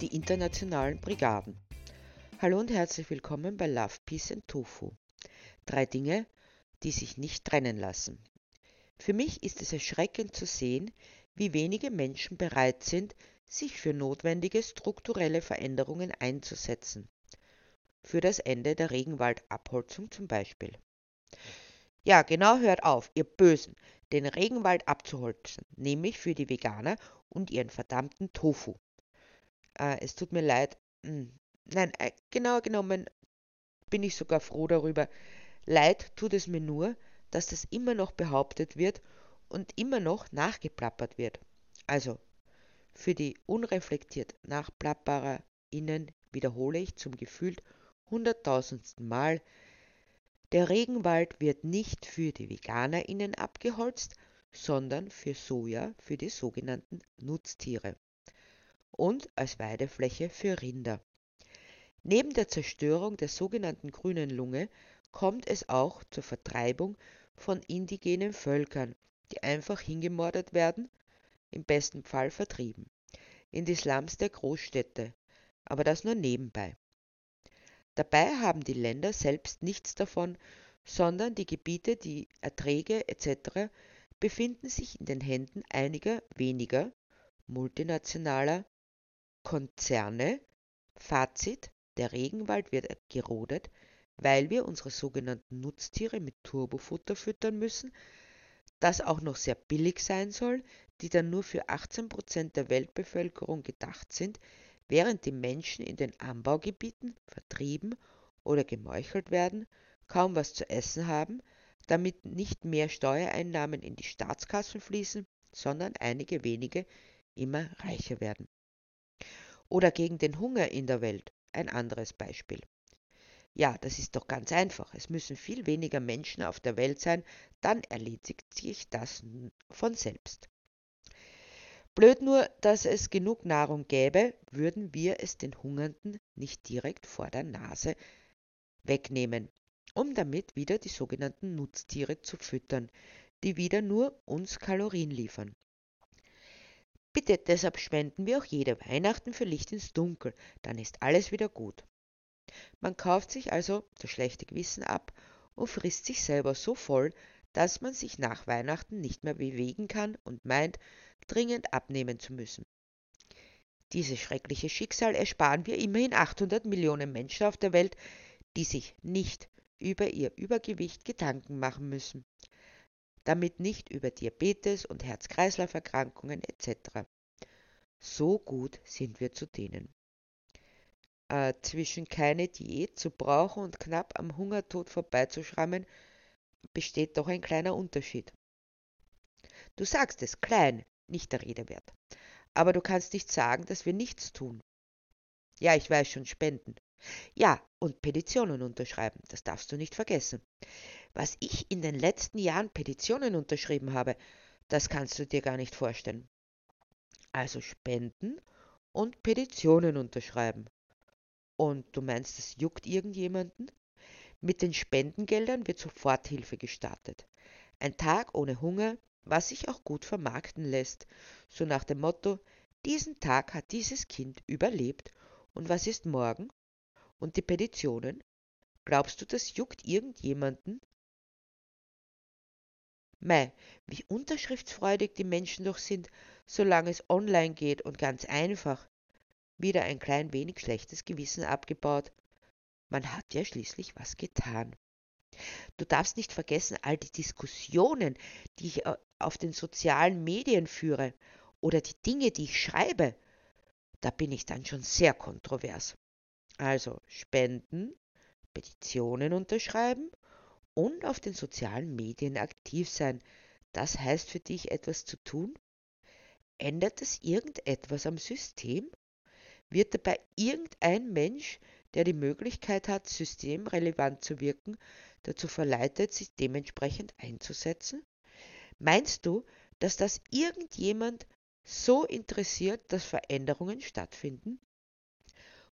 die internationalen Brigaden. Hallo und herzlich willkommen bei Love, Peace and Tofu. Drei Dinge, die sich nicht trennen lassen. Für mich ist es erschreckend zu sehen, wie wenige Menschen bereit sind, sich für notwendige strukturelle Veränderungen einzusetzen. Für das Ende der Regenwaldabholzung zum Beispiel. Ja, genau hört auf, ihr Bösen, den Regenwald abzuholzen, nämlich für die Veganer und ihren verdammten Tofu. Äh, es tut mir leid. Hm, nein, äh, genau genommen bin ich sogar froh darüber. Leid tut es mir nur, dass das immer noch behauptet wird und immer noch nachgeplappert wird. Also, für die unreflektiert NachplappererInnen wiederhole ich zum gefühlt hunderttausendsten Mal, der Regenwald wird nicht für die VeganerInnen abgeholzt, sondern für Soja für die sogenannten Nutztiere und als Weidefläche für Rinder. Neben der Zerstörung der sogenannten grünen Lunge kommt es auch zur Vertreibung von indigenen Völkern, die einfach hingemordet werden, im besten Fall vertrieben, in die Slums der Großstädte, aber das nur nebenbei. Dabei haben die Länder selbst nichts davon, sondern die Gebiete, die Erträge etc. befinden sich in den Händen einiger weniger multinationaler Konzerne. Fazit, der Regenwald wird gerodet, weil wir unsere sogenannten Nutztiere mit Turbofutter füttern müssen, das auch noch sehr billig sein soll, die dann nur für 18 Prozent der Weltbevölkerung gedacht sind, während die Menschen in den Anbaugebieten vertrieben oder gemeuchelt werden, kaum was zu essen haben, damit nicht mehr Steuereinnahmen in die Staatskassen fließen, sondern einige wenige immer reicher werden. Oder gegen den Hunger in der Welt, ein anderes Beispiel. Ja, das ist doch ganz einfach. Es müssen viel weniger Menschen auf der Welt sein, dann erledigt sich das von selbst. Blöd nur, dass es genug Nahrung gäbe, würden wir es den Hungernden nicht direkt vor der Nase wegnehmen, um damit wieder die sogenannten Nutztiere zu füttern, die wieder nur uns Kalorien liefern. Bitte, deshalb spenden wir auch jede Weihnachten für Licht ins Dunkel, dann ist alles wieder gut. Man kauft sich also das schlechte Gewissen ab und frisst sich selber so voll, dass man sich nach Weihnachten nicht mehr bewegen kann und meint, dringend abnehmen zu müssen. Dieses schreckliche Schicksal ersparen wir immerhin 800 Millionen Menschen auf der Welt, die sich nicht über ihr Übergewicht Gedanken machen müssen, damit nicht über Diabetes und Herz-Kreislauf-Erkrankungen etc. So gut sind wir zu denen. Äh, zwischen keine Diät zu brauchen und knapp am Hungertod vorbeizuschrammen, besteht doch ein kleiner Unterschied. Du sagst es, klein, nicht der Rede wert. Aber du kannst nicht sagen, dass wir nichts tun. Ja, ich weiß schon, spenden. Ja, und Petitionen unterschreiben, das darfst du nicht vergessen. Was ich in den letzten Jahren Petitionen unterschrieben habe, das kannst du dir gar nicht vorstellen. Also spenden und Petitionen unterschreiben. Und du meinst, das juckt irgendjemanden? Mit den Spendengeldern wird Soforthilfe gestartet. Ein Tag ohne Hunger, was sich auch gut vermarkten lässt, so nach dem Motto, diesen Tag hat dieses Kind überlebt und was ist morgen? Und die Petitionen? Glaubst du, das juckt irgendjemanden? Mei, wie unterschriftsfreudig die Menschen doch sind, solange es online geht und ganz einfach. Wieder ein klein wenig schlechtes Gewissen abgebaut. Man hat ja schließlich was getan. Du darfst nicht vergessen, all die Diskussionen, die ich äh, auf den sozialen Medien führe oder die Dinge, die ich schreibe. Da bin ich dann schon sehr kontrovers. Also spenden, Petitionen unterschreiben und auf den sozialen Medien aktiv sein. Das heißt für dich etwas zu tun? Ändert es irgendetwas am System? Wird dabei irgendein Mensch, der die Möglichkeit hat, systemrelevant zu wirken, dazu verleitet, sich dementsprechend einzusetzen? Meinst du, dass das irgendjemand so interessiert, dass Veränderungen stattfinden?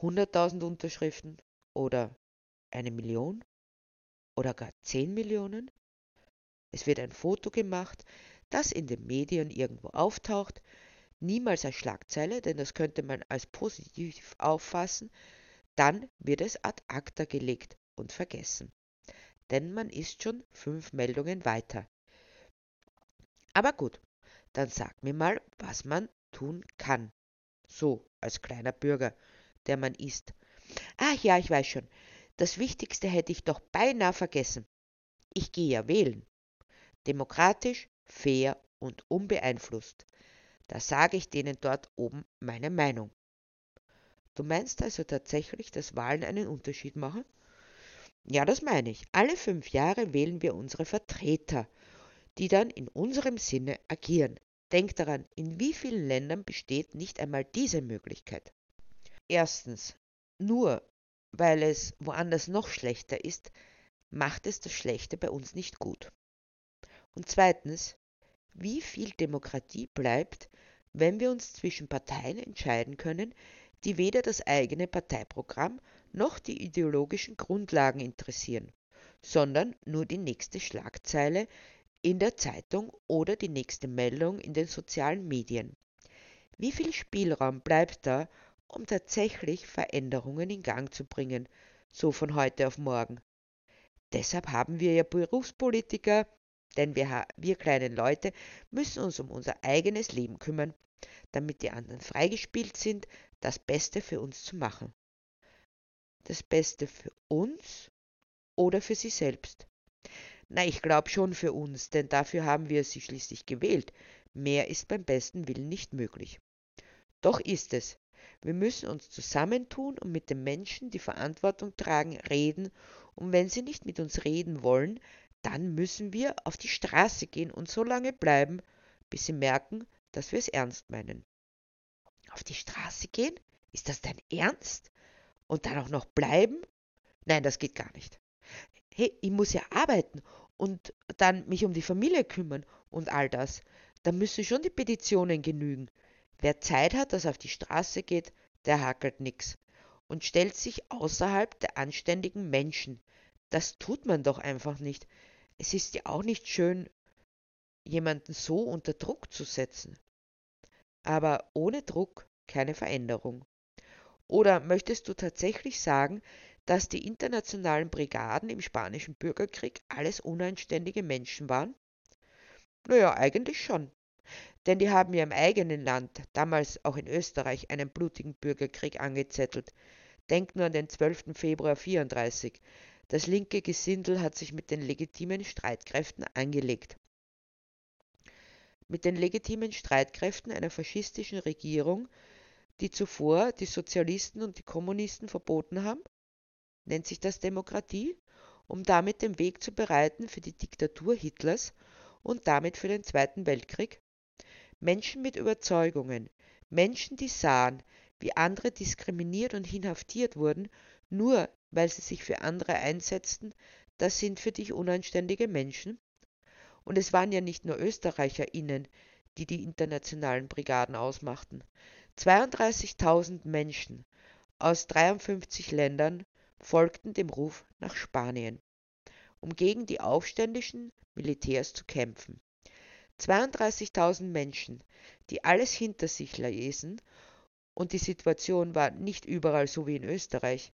100.000 Unterschriften oder eine Million oder gar 10 Millionen? Es wird ein Foto gemacht, das in den Medien irgendwo auftaucht, niemals als Schlagzeile, denn das könnte man als positiv auffassen, dann wird es ad acta gelegt und vergessen. Denn man ist schon fünf Meldungen weiter. Aber gut, dann sag mir mal, was man tun kann. So, als kleiner Bürger, der man ist. Ach ja, ich weiß schon. Das Wichtigste hätte ich doch beinahe vergessen. Ich gehe ja wählen. Demokratisch, fair und unbeeinflusst. Da sage ich denen dort oben meine Meinung. Du meinst also tatsächlich, dass Wahlen einen Unterschied machen? Ja, das meine ich. Alle fünf Jahre wählen wir unsere Vertreter, die dann in unserem Sinne agieren. Denk daran, in wie vielen Ländern besteht nicht einmal diese Möglichkeit? Erstens, nur weil es woanders noch schlechter ist, macht es das Schlechte bei uns nicht gut. Und zweitens, wie viel Demokratie bleibt, wenn wir uns zwischen Parteien entscheiden können, die weder das eigene Parteiprogramm noch die ideologischen Grundlagen interessieren, sondern nur die nächste Schlagzeile in der Zeitung oder die nächste Meldung in den sozialen Medien. Wie viel Spielraum bleibt da, um tatsächlich Veränderungen in Gang zu bringen, so von heute auf morgen? Deshalb haben wir ja Berufspolitiker, denn wir, wir kleinen Leute müssen uns um unser eigenes Leben kümmern, damit die anderen freigespielt sind, das Beste für uns zu machen. Das Beste für uns oder für sie selbst? Na, ich glaube schon für uns, denn dafür haben wir sie schließlich gewählt. Mehr ist beim besten Willen nicht möglich. Doch ist es. Wir müssen uns zusammentun und mit den Menschen, die Verantwortung tragen, reden, und wenn sie nicht mit uns reden wollen, dann müssen wir auf die Straße gehen und so lange bleiben, bis sie merken, dass wir es ernst meinen. Auf die Straße gehen? Ist das dein Ernst? Und dann auch noch bleiben? Nein, das geht gar nicht. Hey, ich muss ja arbeiten und dann mich um die Familie kümmern und all das. Da müssen schon die Petitionen genügen. Wer Zeit hat, dass auf die Straße geht, der hakelt nix und stellt sich außerhalb der anständigen Menschen. Das tut man doch einfach nicht. Es ist ja auch nicht schön, jemanden so unter Druck zu setzen. Aber ohne Druck keine Veränderung. Oder möchtest du tatsächlich sagen, dass die internationalen Brigaden im spanischen Bürgerkrieg alles unanständige Menschen waren? Naja, eigentlich schon. Denn die haben ja im eigenen Land, damals auch in Österreich, einen blutigen Bürgerkrieg angezettelt. Denk nur an den 12. Februar 34. Das linke Gesindel hat sich mit den legitimen Streitkräften angelegt. Mit den legitimen Streitkräften einer faschistischen Regierung, die zuvor die Sozialisten und die Kommunisten verboten haben? Nennt sich das Demokratie? Um damit den Weg zu bereiten für die Diktatur Hitlers und damit für den Zweiten Weltkrieg? Menschen mit Überzeugungen, Menschen, die sahen, wie andere diskriminiert und inhaftiert wurden, nur weil sie sich für andere einsetzten, das sind für dich unanständige Menschen? Und es waren ja nicht nur ÖsterreicherInnen, die die internationalen Brigaden ausmachten. 32.000 Menschen aus 53 Ländern folgten dem Ruf nach Spanien, um gegen die aufständischen Militärs zu kämpfen. 32.000 Menschen, die alles hinter sich lesen, und die Situation war nicht überall so wie in Österreich.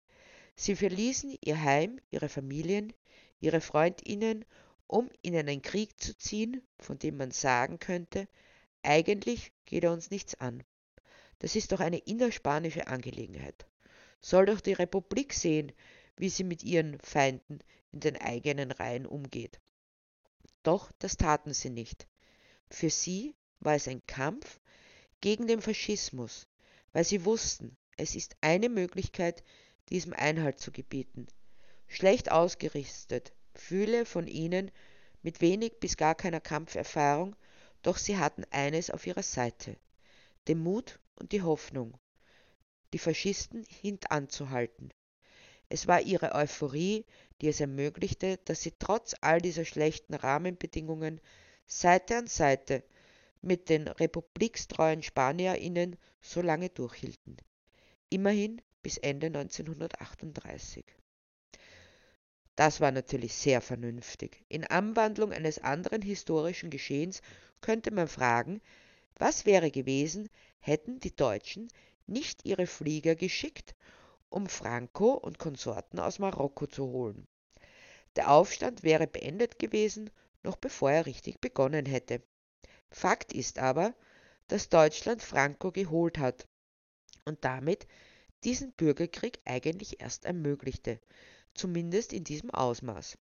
Sie verließen ihr Heim, ihre Familien, ihre Freundinnen, um in einen Krieg zu ziehen, von dem man sagen könnte, eigentlich geht er uns nichts an. Das ist doch eine innerspanische Angelegenheit. Soll doch die Republik sehen, wie sie mit ihren Feinden in den eigenen Reihen umgeht. Doch das taten sie nicht. Für sie war es ein Kampf gegen den Faschismus, weil sie wussten, es ist eine Möglichkeit, diesem Einhalt zu gebieten. Schlecht ausgerüstet, viele von ihnen mit wenig bis gar keiner Kampferfahrung, doch sie hatten eines auf ihrer Seite, den Mut und die Hoffnung, die Faschisten hintanzuhalten. Es war ihre Euphorie, die es ermöglichte, dass sie trotz all dieser schlechten Rahmenbedingungen Seite an Seite mit den republikstreuen SpanierInnen so lange durchhielten. Immerhin bis Ende 1938. Das war natürlich sehr vernünftig. In Anwandlung eines anderen historischen Geschehens könnte man fragen, Was wäre gewesen, hätten die Deutschen nicht ihre Flieger geschickt, um Franco und Konsorten aus Marokko zu holen. Der Aufstand wäre beendet gewesen, noch bevor er richtig begonnen hätte. Fakt ist aber, dass Deutschland Franco geholt hat und damit diesen Bürgerkrieg eigentlich erst ermöglichte, zumindest in diesem Ausmaß.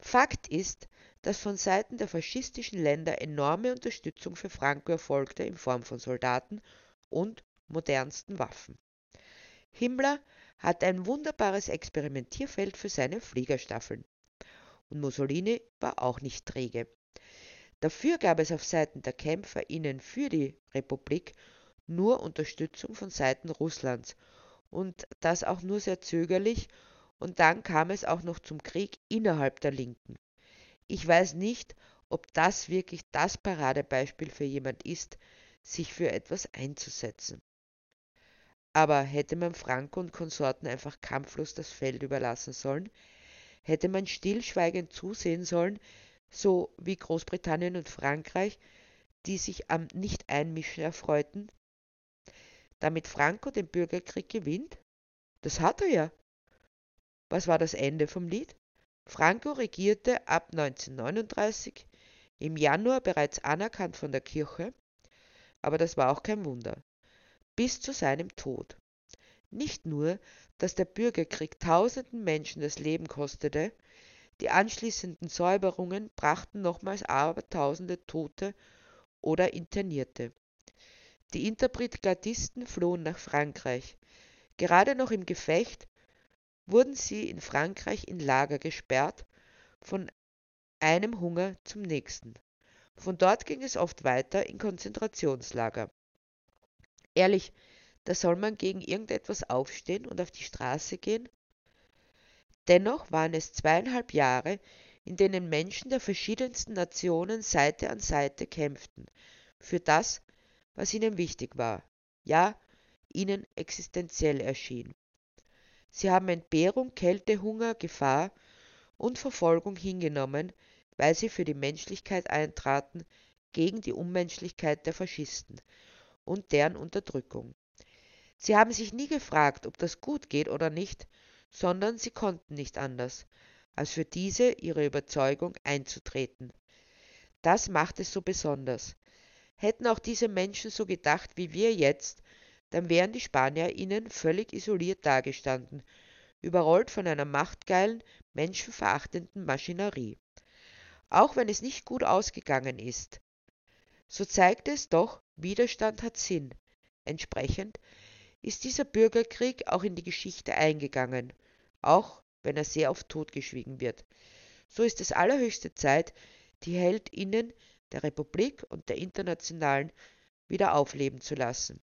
Fakt ist, dass von Seiten der faschistischen Länder enorme Unterstützung für Franco erfolgte in Form von Soldaten und modernsten Waffen. Himmler hatte ein wunderbares Experimentierfeld für seine Fliegerstaffeln. Und Mussolini war auch nicht träge. Dafür gab es auf Seiten der KämpferInnen für die Republik nur Unterstützung von Seiten Russlands und das auch nur sehr zögerlich und dann kam es auch noch zum Krieg innerhalb der Linken. Ich weiß nicht, ob das wirklich das Paradebeispiel für jemand ist, sich für etwas einzusetzen. Aber hätte man Franco und Konsorten einfach kampflos das Feld überlassen sollen? Hätte man stillschweigend zusehen sollen, so wie Großbritannien und Frankreich, die sich am Nicht-Einmischen erfreuten? Damit Franco den Bürgerkrieg gewinnt? Das hat er ja. Was war das Ende vom Lied? Franco regierte ab 1939, im Januar bereits anerkannt von der Kirche, aber das war auch kein Wunder bis zu seinem Tod. Nicht nur, dass der Bürgerkrieg tausenden Menschen das Leben kostete, die anschließenden Säuberungen brachten nochmals abertausende Tote oder Internierte. Die Interbrigadisten flohen nach Frankreich. Gerade noch im Gefecht wurden sie in Frankreich in Lager gesperrt, von einem Hunger zum nächsten. Von dort ging es oft weiter in Konzentrationslager. Ehrlich, da soll man gegen irgendetwas aufstehen und auf die Straße gehen? Dennoch waren es zweieinhalb Jahre, in denen Menschen der verschiedensten Nationen Seite an Seite kämpften, für das, was ihnen wichtig war, ja, ihnen existenziell erschien. Sie haben Entbehrung, Kälte, Hunger, Gefahr und Verfolgung hingenommen, weil sie für die Menschlichkeit eintraten gegen die Unmenschlichkeit der Faschisten, und deren Unterdrückung. Sie haben sich nie gefragt, ob das gut geht oder nicht, sondern sie konnten nicht anders, als für diese ihre Überzeugung einzutreten. Das macht es so besonders. Hätten auch diese Menschen so gedacht wie wir jetzt, dann wären die Spanier ihnen völlig isoliert dagestanden, überrollt von einer machtgeilen, menschenverachtenden Maschinerie. Auch wenn es nicht gut ausgegangen ist, so zeigt es doch, Widerstand hat Sinn. Entsprechend ist dieser Bürgerkrieg auch in die Geschichte eingegangen, auch wenn er sehr oft totgeschwiegen wird. So ist es allerhöchste Zeit, die Heldinnen der Republik und der Internationalen wieder aufleben zu lassen.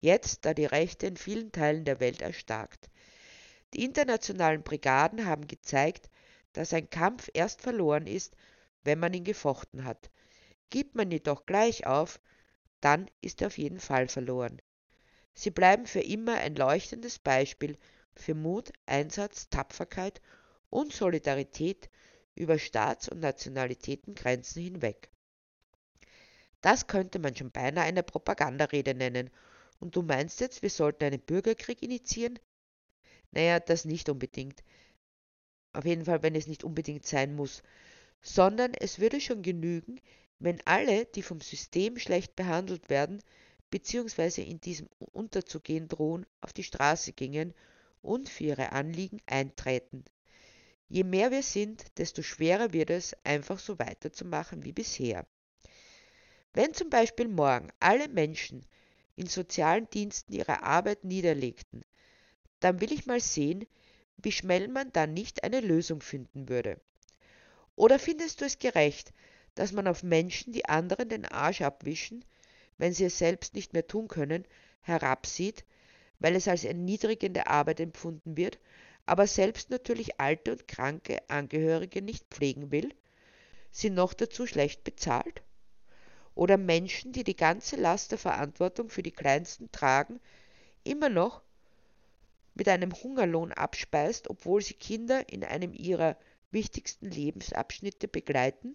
Jetzt, da die Rechte in vielen Teilen der Welt erstarkt. Die internationalen Brigaden haben gezeigt, dass ein Kampf erst verloren ist, wenn man ihn gefochten hat. Gibt man jedoch gleich auf, dann ist er auf jeden Fall verloren. Sie bleiben für immer ein leuchtendes Beispiel für Mut, Einsatz, Tapferkeit und Solidarität über Staats- und Nationalitätengrenzen hinweg. Das könnte man schon beinahe eine Propagandarede nennen. Und du meinst jetzt, wir sollten einen Bürgerkrieg initiieren? Naja, das nicht unbedingt. Auf jeden Fall, wenn es nicht unbedingt sein muss. Sondern es würde schon genügen, wenn alle, die vom System schlecht behandelt werden bzw. in diesem unterzugehen drohen, auf die Straße gingen und für ihre Anliegen eintreten. Je mehr wir sind, desto schwerer wird es, einfach so weiterzumachen wie bisher. Wenn zum Beispiel morgen alle Menschen in sozialen Diensten ihre Arbeit niederlegten, dann will ich mal sehen, wie schnell man dann nicht eine Lösung finden würde. Oder findest du es gerecht, dass man auf Menschen, die anderen den Arsch abwischen, wenn sie es selbst nicht mehr tun können, herabsieht, weil es als erniedrigende Arbeit empfunden wird, aber selbst natürlich alte und kranke Angehörige nicht pflegen will, sie noch dazu schlecht bezahlt? Oder Menschen, die die ganze Last der Verantwortung für die Kleinsten tragen, immer noch mit einem Hungerlohn abspeist, obwohl sie Kinder in einem ihrer wichtigsten Lebensabschnitte begleiten?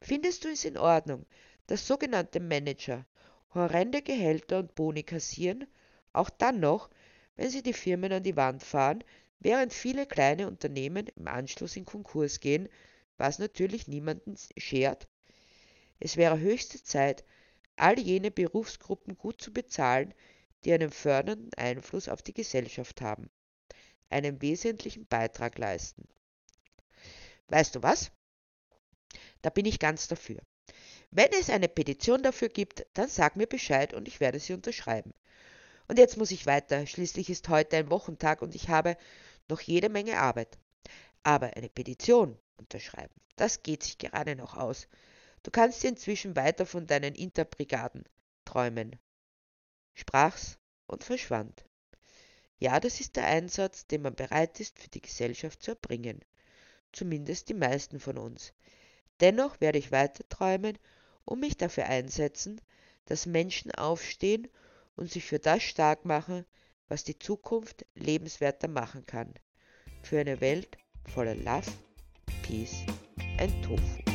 Findest du es in Ordnung, dass sogenannte Manager horrende Gehälter und Boni kassieren, auch dann noch, wenn sie die Firmen an die Wand fahren, während viele kleine Unternehmen im Anschluss in Konkurs gehen, was natürlich niemanden schert. Es wäre höchste Zeit, all jene Berufsgruppen gut zu bezahlen, die einen fördernden Einfluss auf die Gesellschaft haben, einen wesentlichen Beitrag leisten. Weißt du was? Da bin ich ganz dafür. Wenn es eine Petition dafür gibt, dann sag mir Bescheid und ich werde sie unterschreiben. Und jetzt muss ich weiter, schließlich ist heute ein Wochentag und ich habe noch jede Menge Arbeit. Aber eine Petition unterschreiben, das geht sich gerade noch aus. Du kannst inzwischen weiter von deinen Interbrigaden träumen. Sprach's und verschwand. Ja, das ist der Einsatz, den man bereit ist, für die Gesellschaft zu erbringen. Zumindest die meisten von uns. Dennoch werde ich weiter träumen und mich dafür einsetzen, dass Menschen aufstehen und sich für das stark machen, was die Zukunft lebenswerter machen kann. Für eine Welt voller Love, Peace and Tofu.